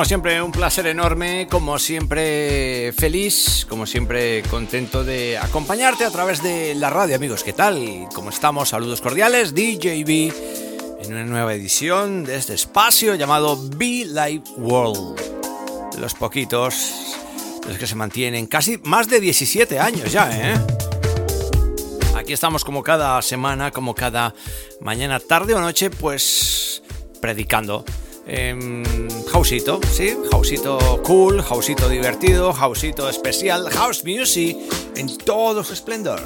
Como siempre, un placer enorme, como siempre feliz, como siempre contento de acompañarte a través de la radio, amigos. ¿Qué tal? ¿Cómo estamos? Saludos cordiales, DJB, en una nueva edición de este espacio llamado Be Live World. Los poquitos, los que se mantienen casi más de 17 años ya, ¿eh? Aquí estamos como cada semana, como cada mañana, tarde o noche, pues predicando eh, houseito, ¿sí? Houseito cool, houseito divertido, houseito especial, house music en todo su esplendor.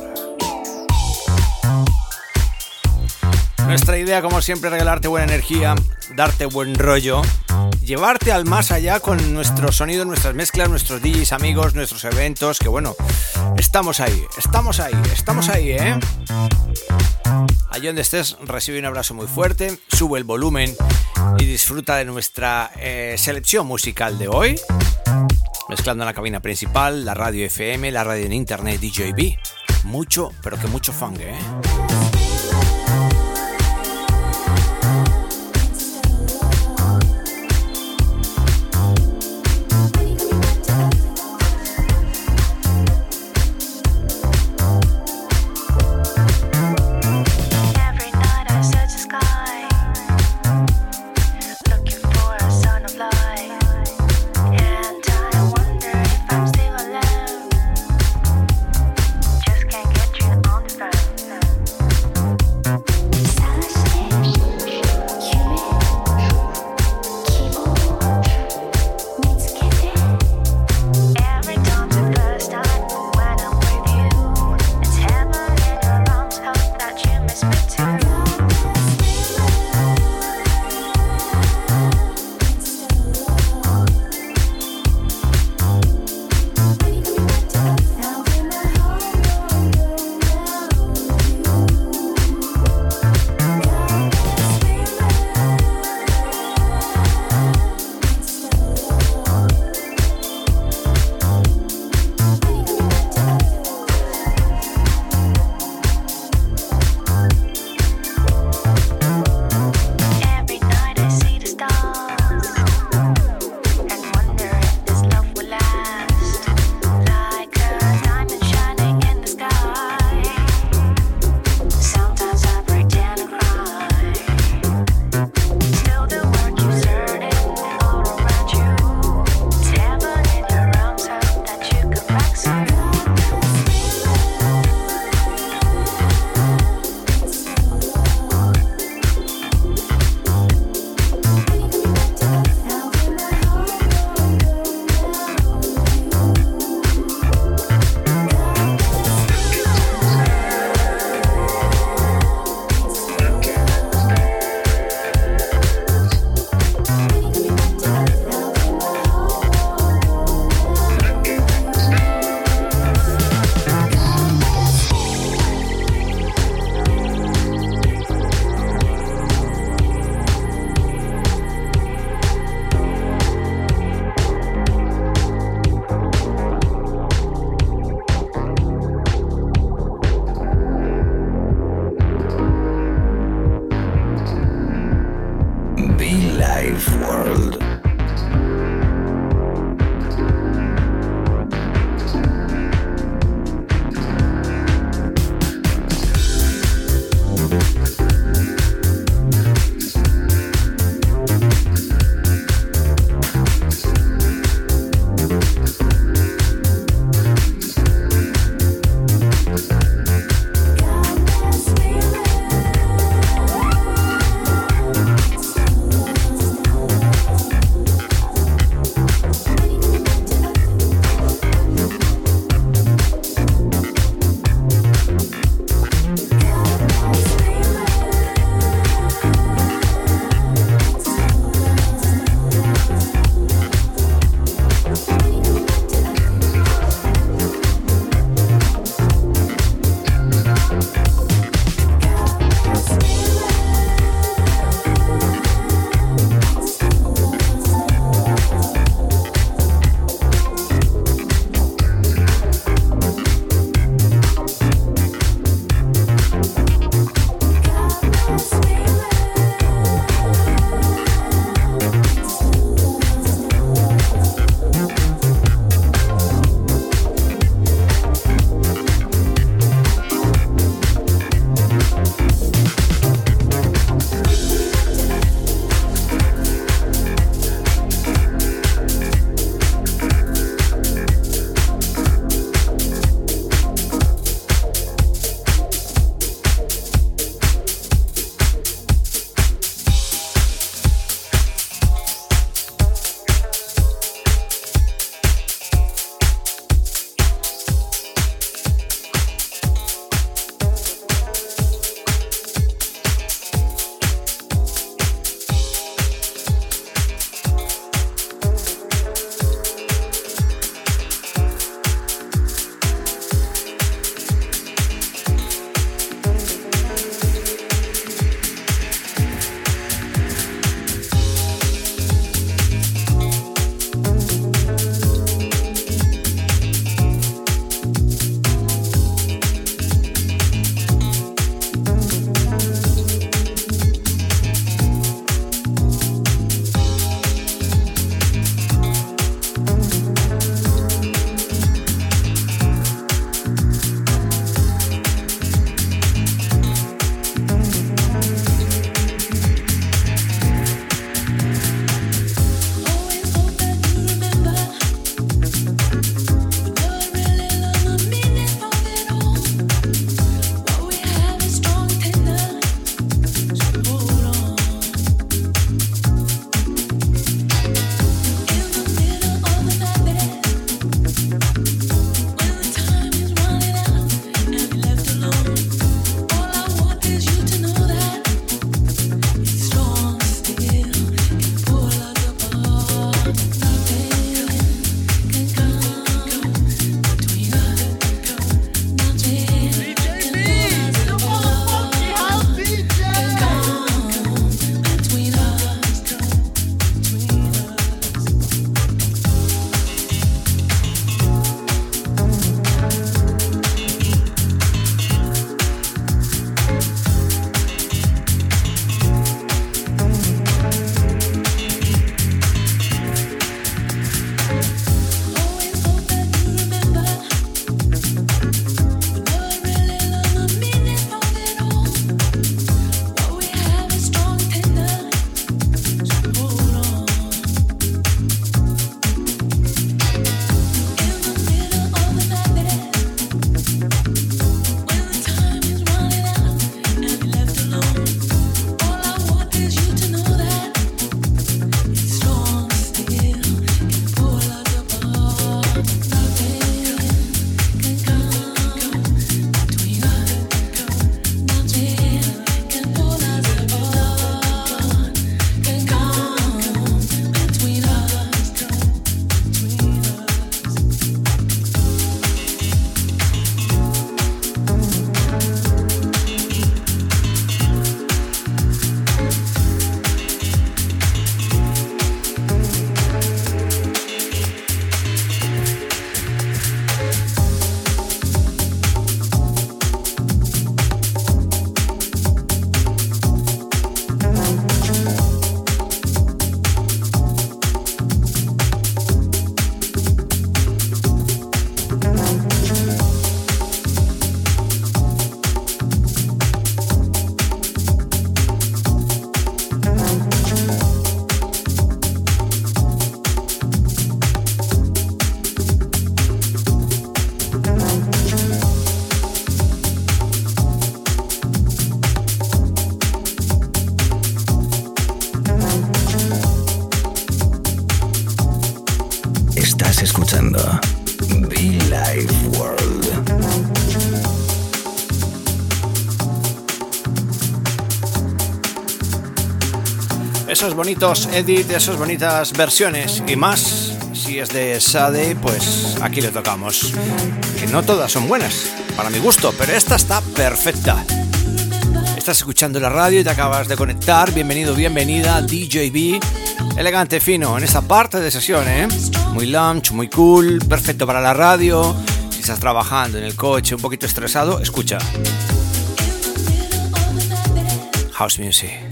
Nuestra idea, como siempre, regalarte buena energía, darte buen rollo, llevarte al más allá con nuestro sonido, nuestras mezclas, nuestros DJs amigos, nuestros eventos, que bueno, estamos ahí, estamos ahí, estamos ahí, ¿eh? Allí donde estés, recibe un abrazo muy fuerte, sube el volumen y disfruta de nuestra eh, selección musical de hoy. Mezclando la cabina principal, la radio FM, la radio en internet DJB. Mucho, pero que mucho funk, ¿eh? Bonitos edit, esas bonitas versiones y más. Si es de Sade, pues aquí le tocamos. Que no todas son buenas, para mi gusto, pero esta está perfecta. Estás escuchando la radio y te acabas de conectar. Bienvenido, bienvenida DJB. Elegante, fino en esta parte de sesión, ¿eh? Muy lunch, muy cool, perfecto para la radio. Si estás trabajando en el coche un poquito estresado, escucha. House Music.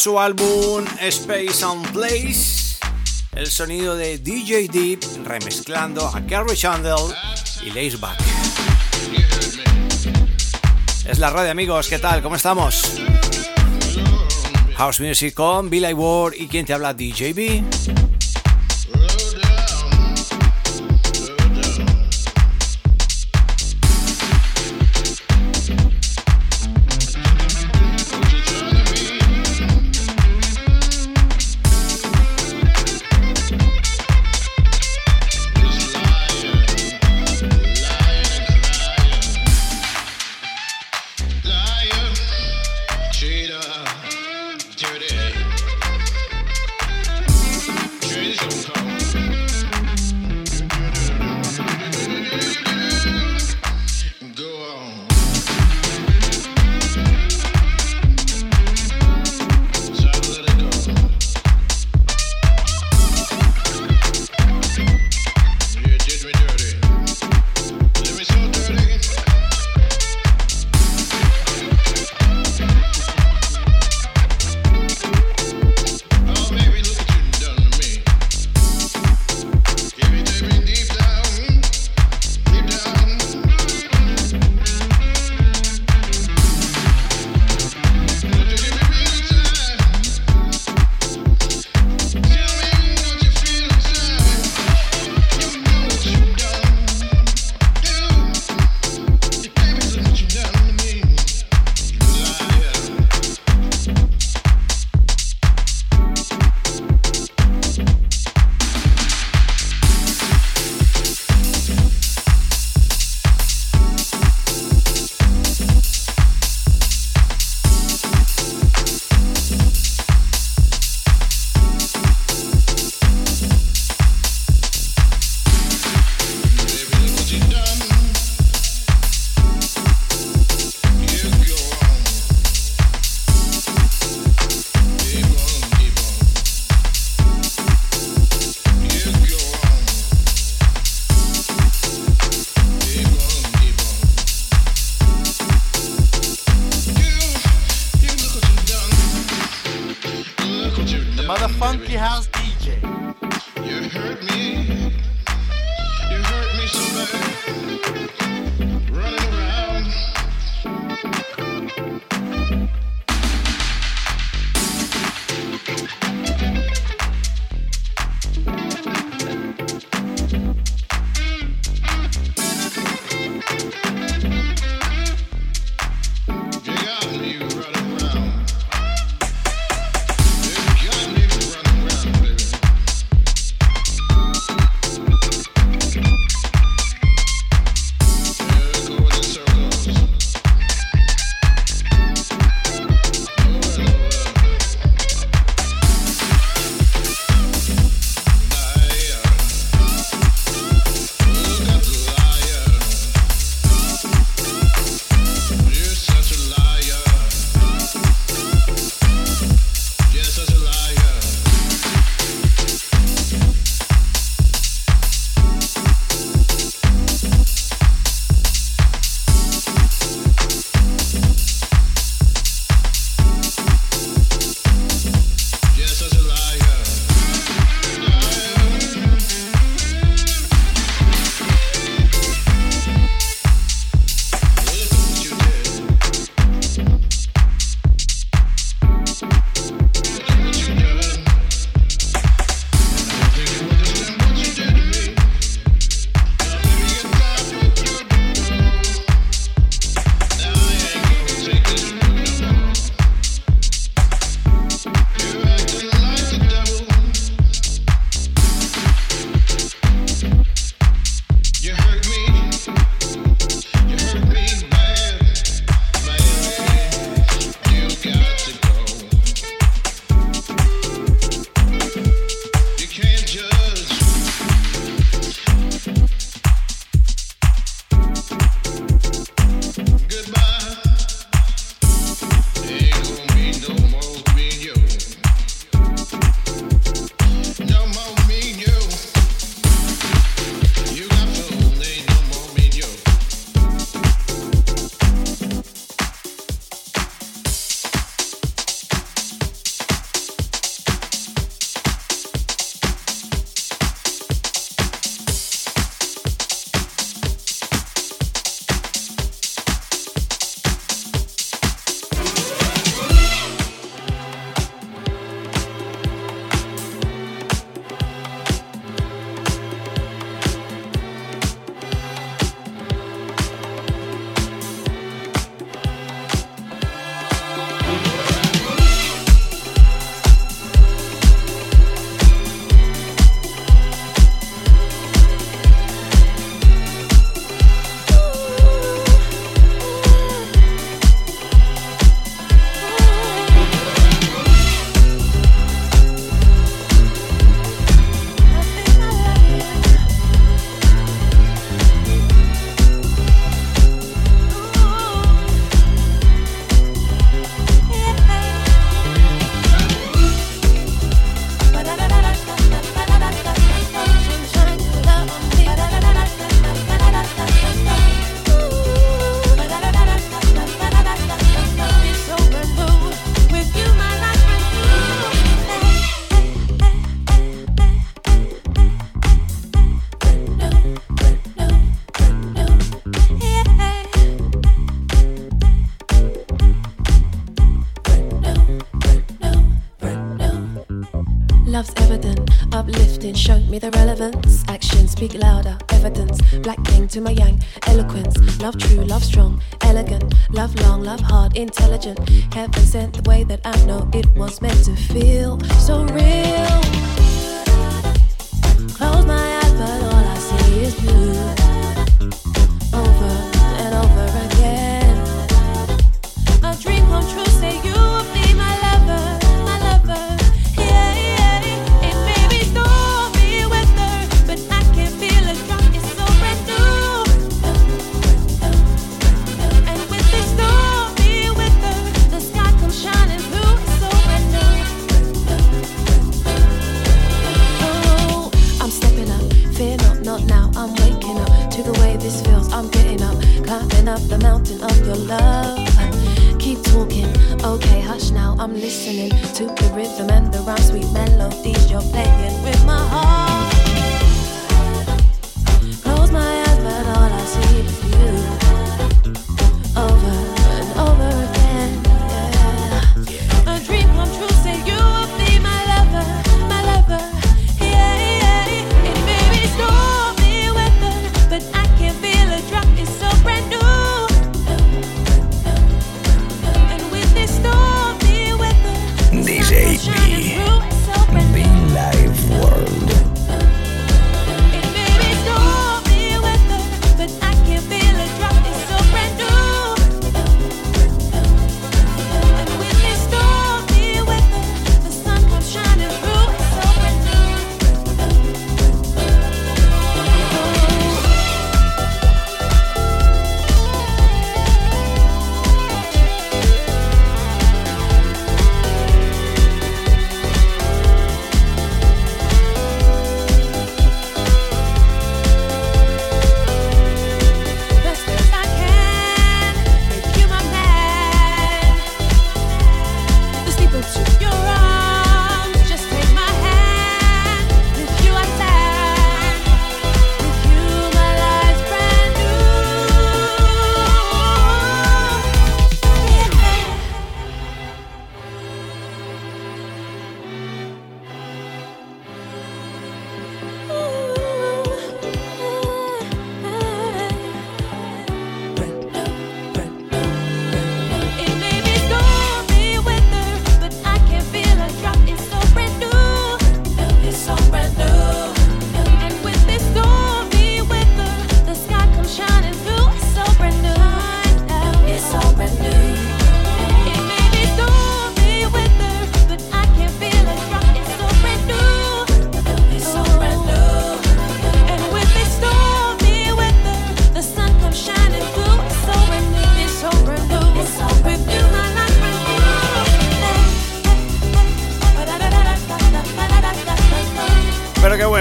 Su álbum Space and Place, el sonido de DJ Deep remezclando a Carrie Chandler y Lace Back. Es la radio amigos, ¿qué tal? ¿Cómo estamos? House Music con Billy Ward y quien te habla DJB.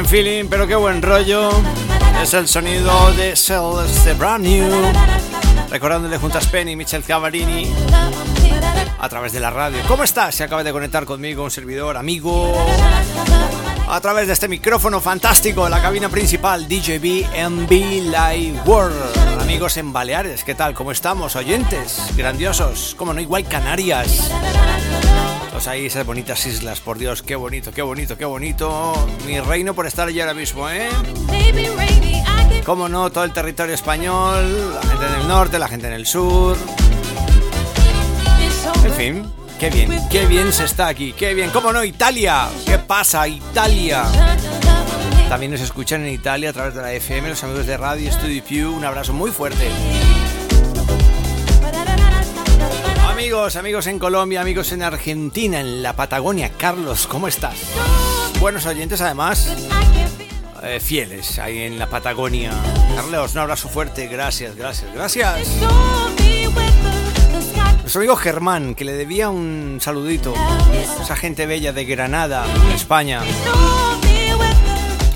Buen feeling, pero qué buen rollo. Es el sonido de Celeste Brand New. Recordándole junto a Spen y Michel Cavarini a través de la radio. ¿Cómo estás? Se acaba de conectar conmigo un servidor, amigo, a través de este micrófono fantástico de la cabina principal DJB MB Live World. Amigos en Baleares, ¿qué tal? ¿Cómo estamos? Oyentes, grandiosos, como no, igual Canarias. Pues ahí esas bonitas islas, por Dios, qué bonito, qué bonito, qué bonito. Mi reino por estar allí ahora mismo, ¿eh? Como no, todo el territorio español, la gente en el norte, la gente en el sur. En fin, qué bien, qué bien se está aquí, qué bien. ¿Cómo no? Italia, ¿qué pasa? Italia. También nos escuchan en Italia a través de la FM, los amigos de Radio Studio Pew. Un abrazo muy fuerte. Amigos, amigos en Colombia, amigos en Argentina, en la Patagonia. Carlos, ¿cómo estás? Buenos oyentes además, eh, fieles ahí en la Patagonia. Carlos, un abrazo fuerte, gracias, gracias, gracias. Nuestro amigo Germán, que le debía un saludito. Esa gente bella de Granada, España.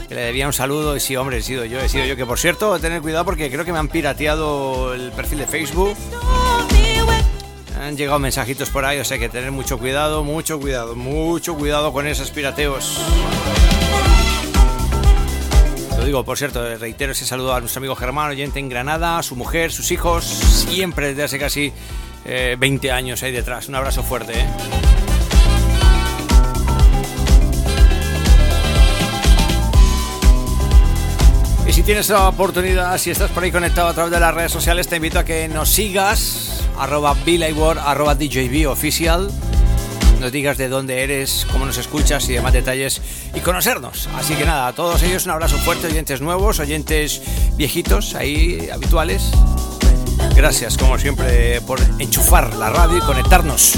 Que le debía un saludo y sí, hombre, he sido yo, he sido yo. Que por cierto, tener cuidado porque creo que me han pirateado el perfil de Facebook. Han llegado mensajitos por ahí, o sea que tener mucho cuidado, mucho cuidado, mucho cuidado con esos pirateos. Lo digo, por cierto, reitero ese saludo a nuestro amigo Germán, oyente en Granada, a su mujer, sus hijos, siempre desde hace casi eh, 20 años ahí detrás. Un abrazo fuerte, ¿eh? Si tienes la oportunidad, si estás por ahí conectado a través de las redes sociales, te invito a que nos sigas, arroba Billayword, arroba DJB oficial, nos digas de dónde eres, cómo nos escuchas y demás detalles y conocernos. Así que nada, a todos ellos un abrazo fuerte, oyentes nuevos, oyentes viejitos, ahí habituales. Gracias, como siempre, por enchufar la radio y conectarnos.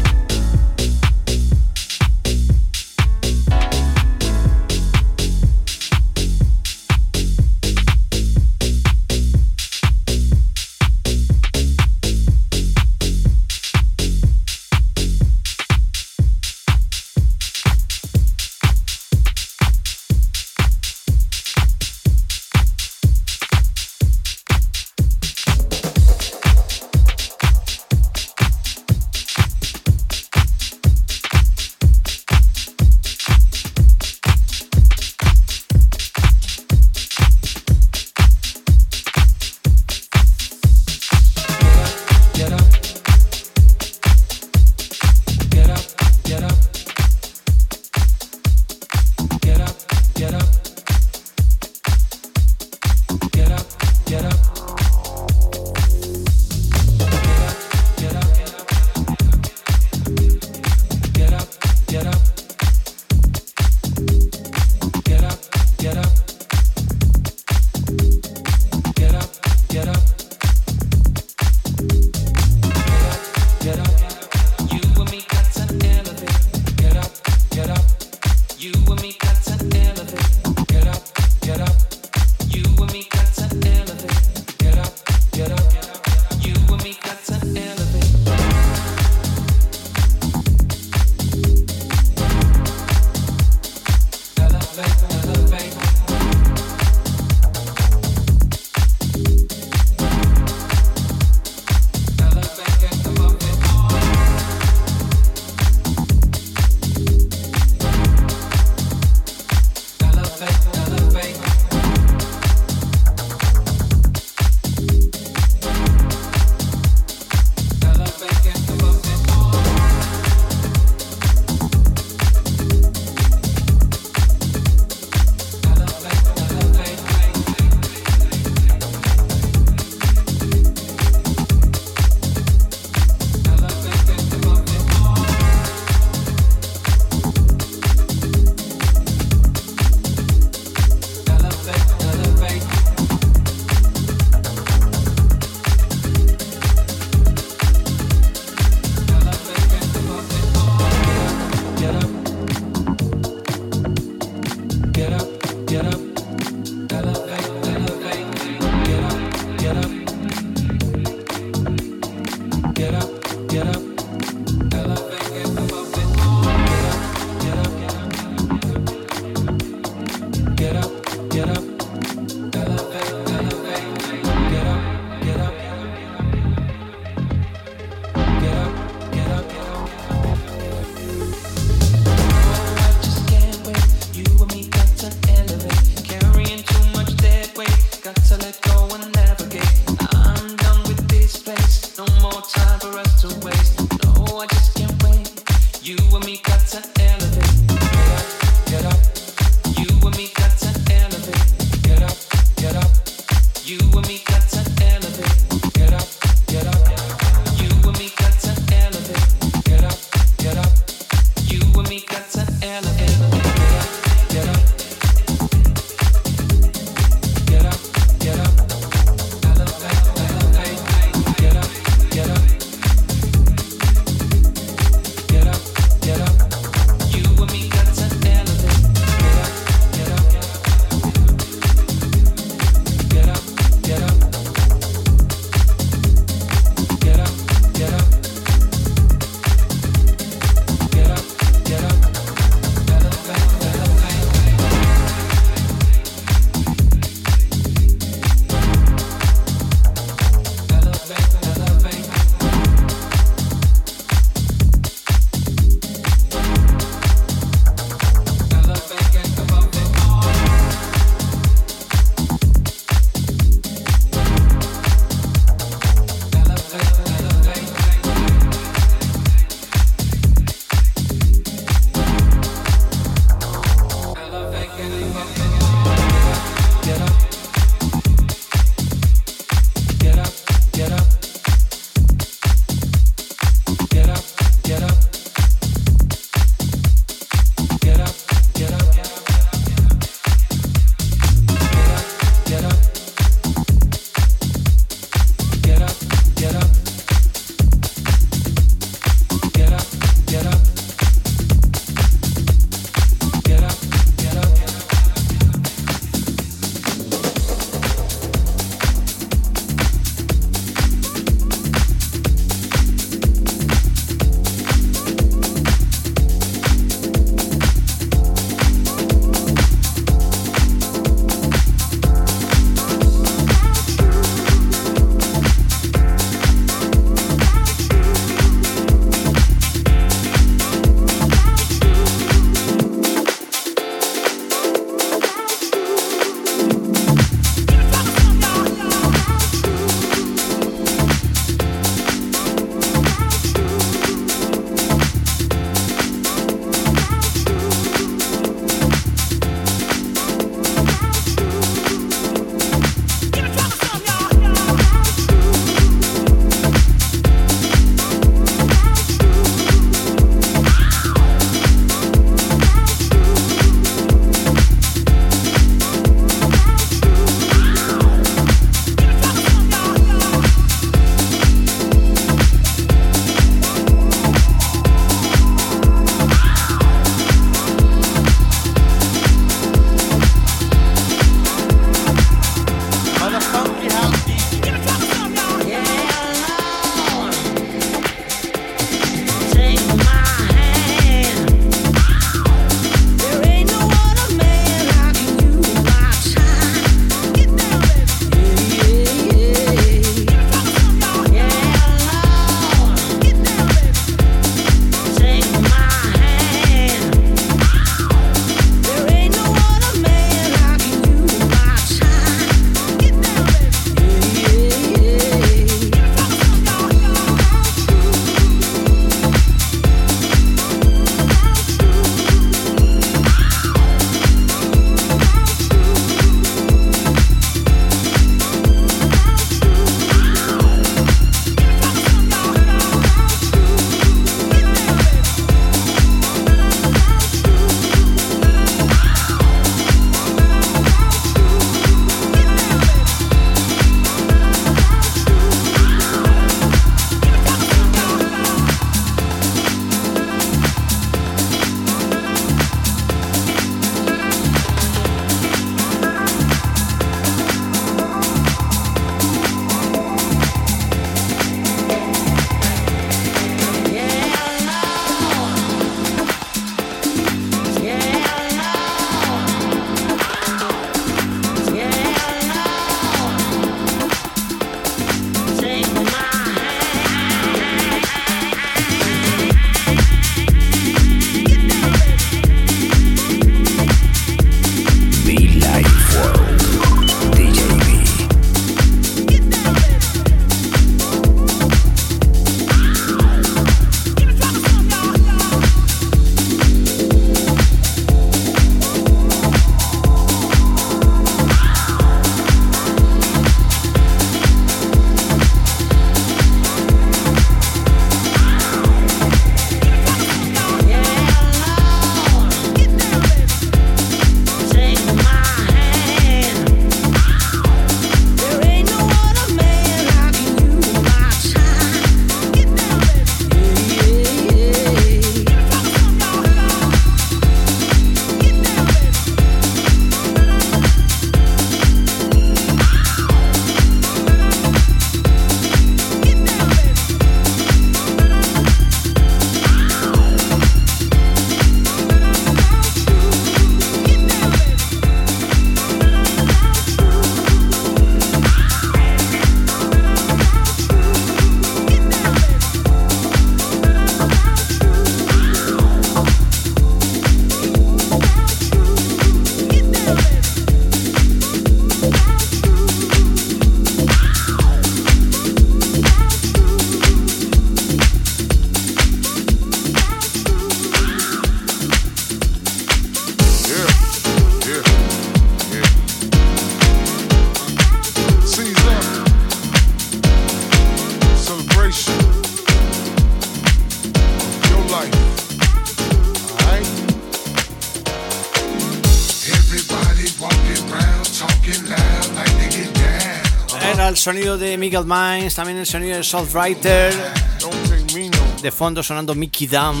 sonido de Miguel Mines, también el sonido de Writer. Don't pay me no. De fondo sonando Mickey Dam.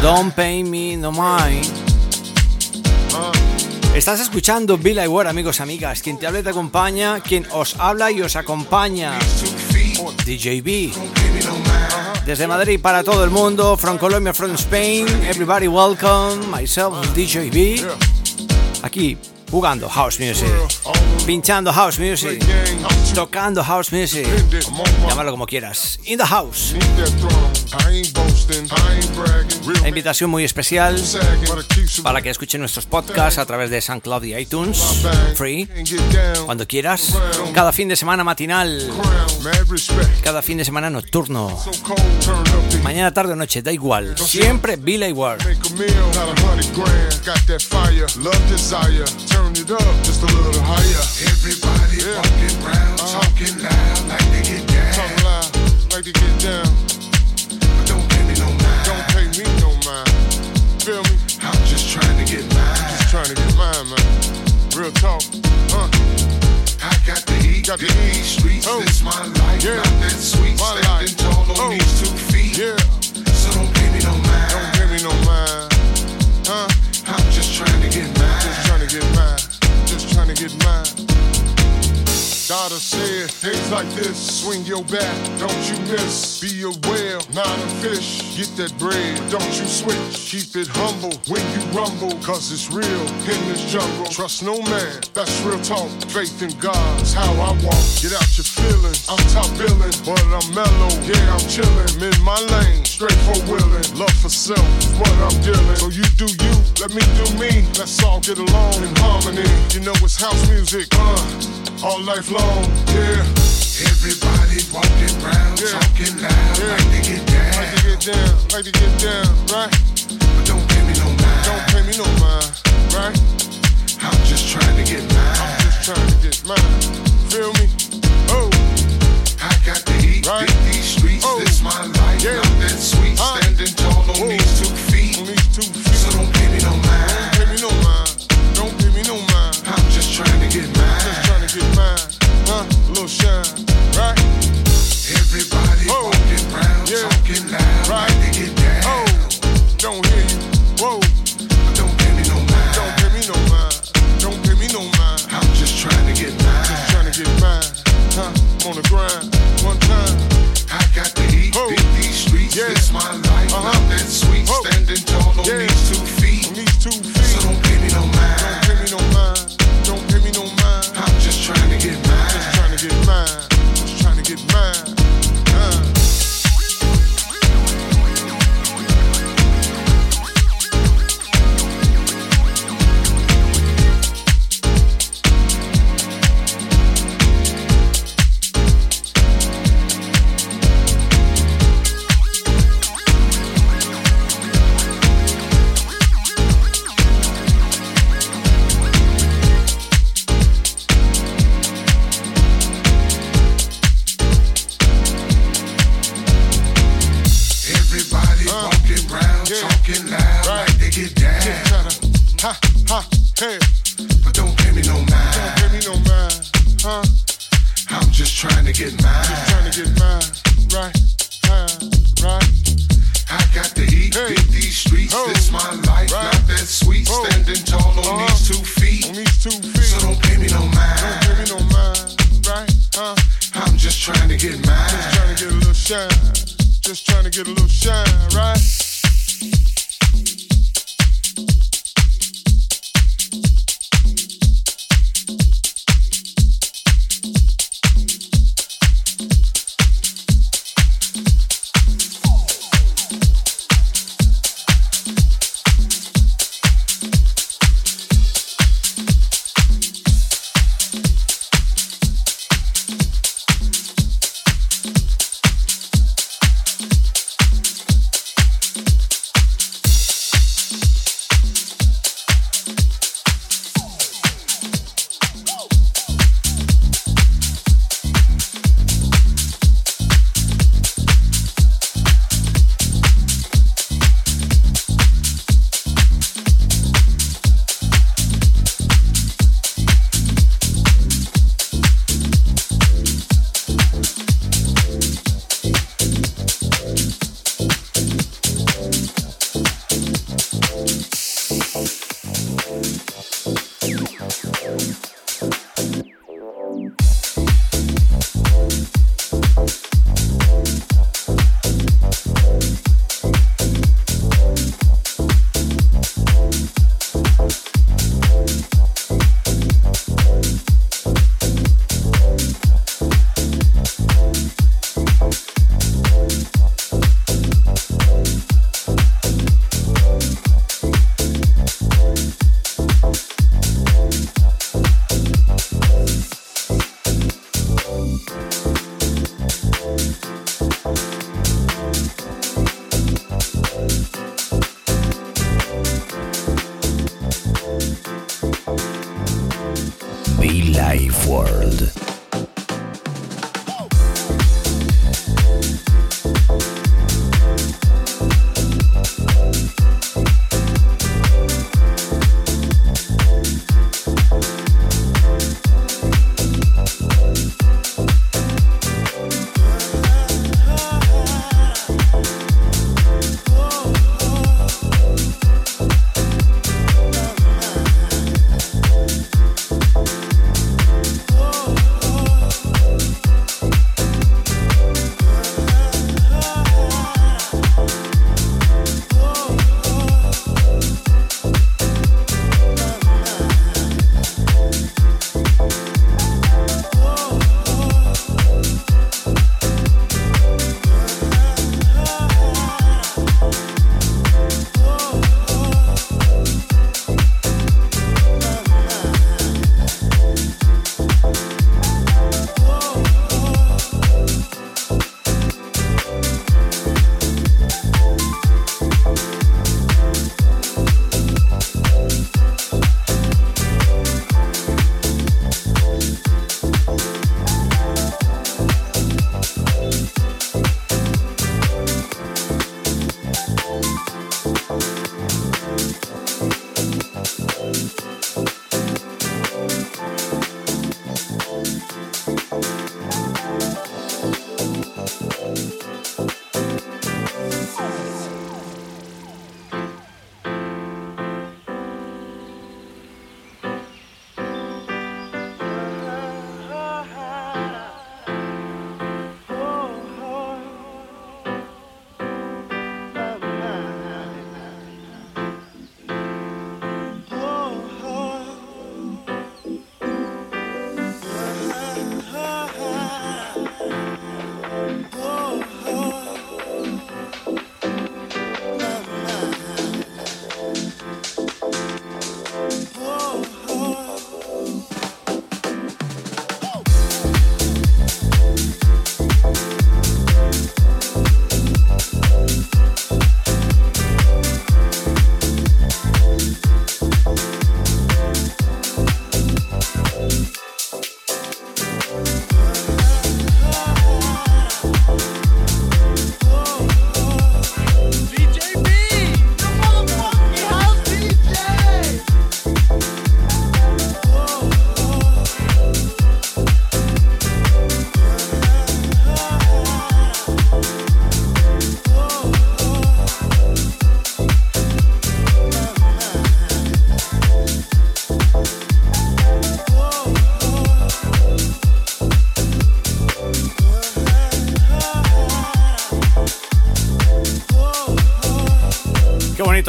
Don't pay me no mind. Estás escuchando Bill Ward, amigos, amigas. Quien te habla y te acompaña, quien os habla y os acompaña. DJB. Desde Madrid para todo el mundo, from Colombia, from Spain, everybody welcome, myself, DJB. Aquí, jugando house music, pinchando house music, tocando house music, llámalo como quieras. In the house. Una invitación muy especial para que escuchen nuestros podcasts a través de SoundCloud y iTunes, free, cuando quieras, cada fin de semana matinal, Crown. Mad respect. cada fin de semana nocturno, mañana, tarde o noche, da igual, siempre Bill Ward. Everybody Yeah. walking around, talking loud like they get down. Talk loud, like to get down. Feel me? I'm just trying to get mine. Just trying to get mine, man. Real talk. Uh, I got the heat, Got the heat. these streets. Oh. This my life, Yeah. not that sweet. My Standing life. tall on Oh. these two feet. yeah. So don't pay me no mind. Don't pay me no mind. Huh? I'm just trying to get mine. Just trying to get mine. Just trying to get mine. Dada said, days like this, swing your bat, don't you miss. Be a whale, not a fish. Get that bread, don't you switch. Keep it humble when you rumble, cause it's real in this jungle. Trust no man, that's real talk. Faith in God's how I walk. Get out your feelings, I'm top billing, but I'm mellow. Yeah, I'm chillin', I'm in my lane, straight for willing. Love for self is what I'm dealing. So you do you, let me do me. Let's all get along in harmony. You know it's house music, uh, all life long. Yeah, Everybody walking around, Yeah. talking loud Yeah. like they get down. like to get down, like to get down, right? But don't pay me no mind. Don't pay me no mind, right? I'm just trying to get mine. I'm just trying to get mine. Feel me? Oh, I got the heat, Right.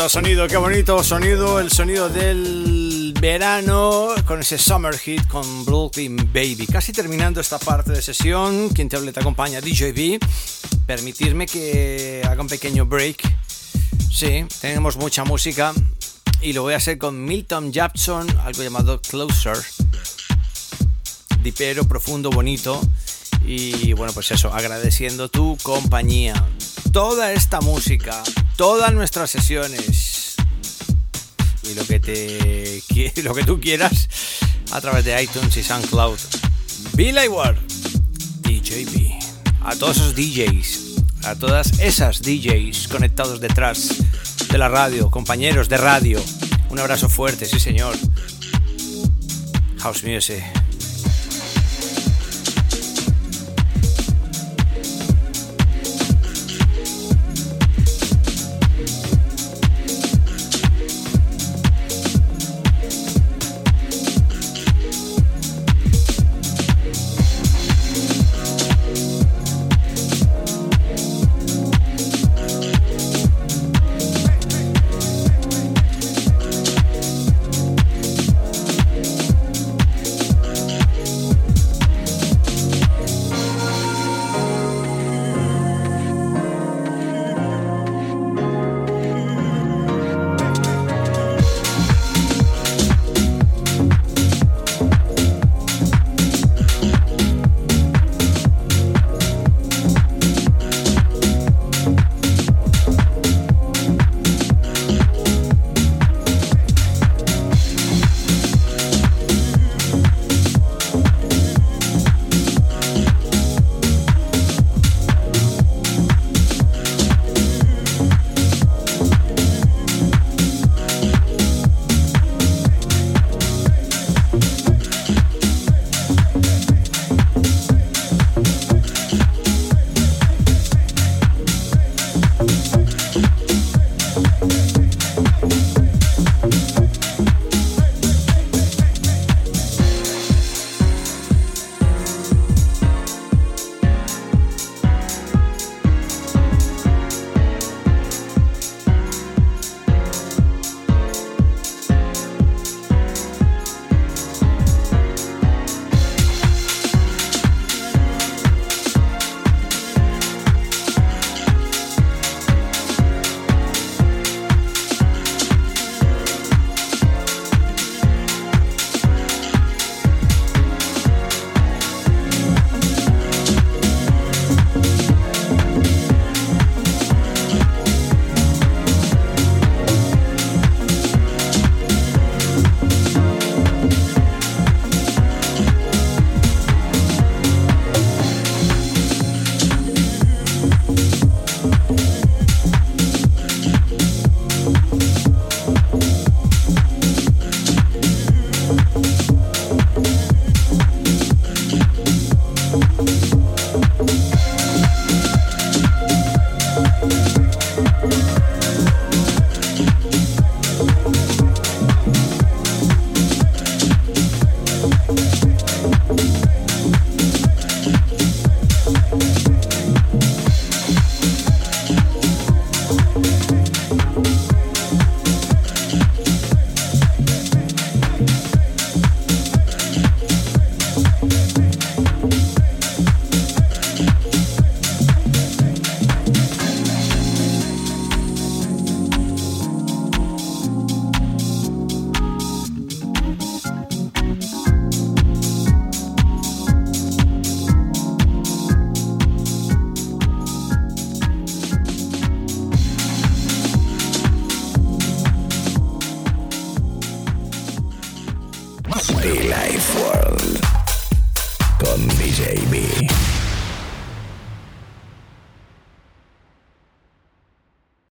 Sonido, qué bonito sonido, el sonido del verano con ese summer hit con Brooklyn Baby. Casi terminando esta parte de sesión, quien te habla te acompaña, DJB. Permitirme que haga un pequeño break. Sí, tenemos mucha música y lo voy a hacer con Milton Jackson, algo llamado Closer. Dipero, profundo, bonito. Y bueno, pues eso, agradeciendo tu compañía. Toda esta música, todas nuestras sesiones lo que tú quieras a través de iTunes y SoundCloud. Bill Ward, DJB. A todos esos DJs, a todas esas DJs conectados detrás de la radio, compañeros de radio. Un abrazo fuerte, sí señor. House Music.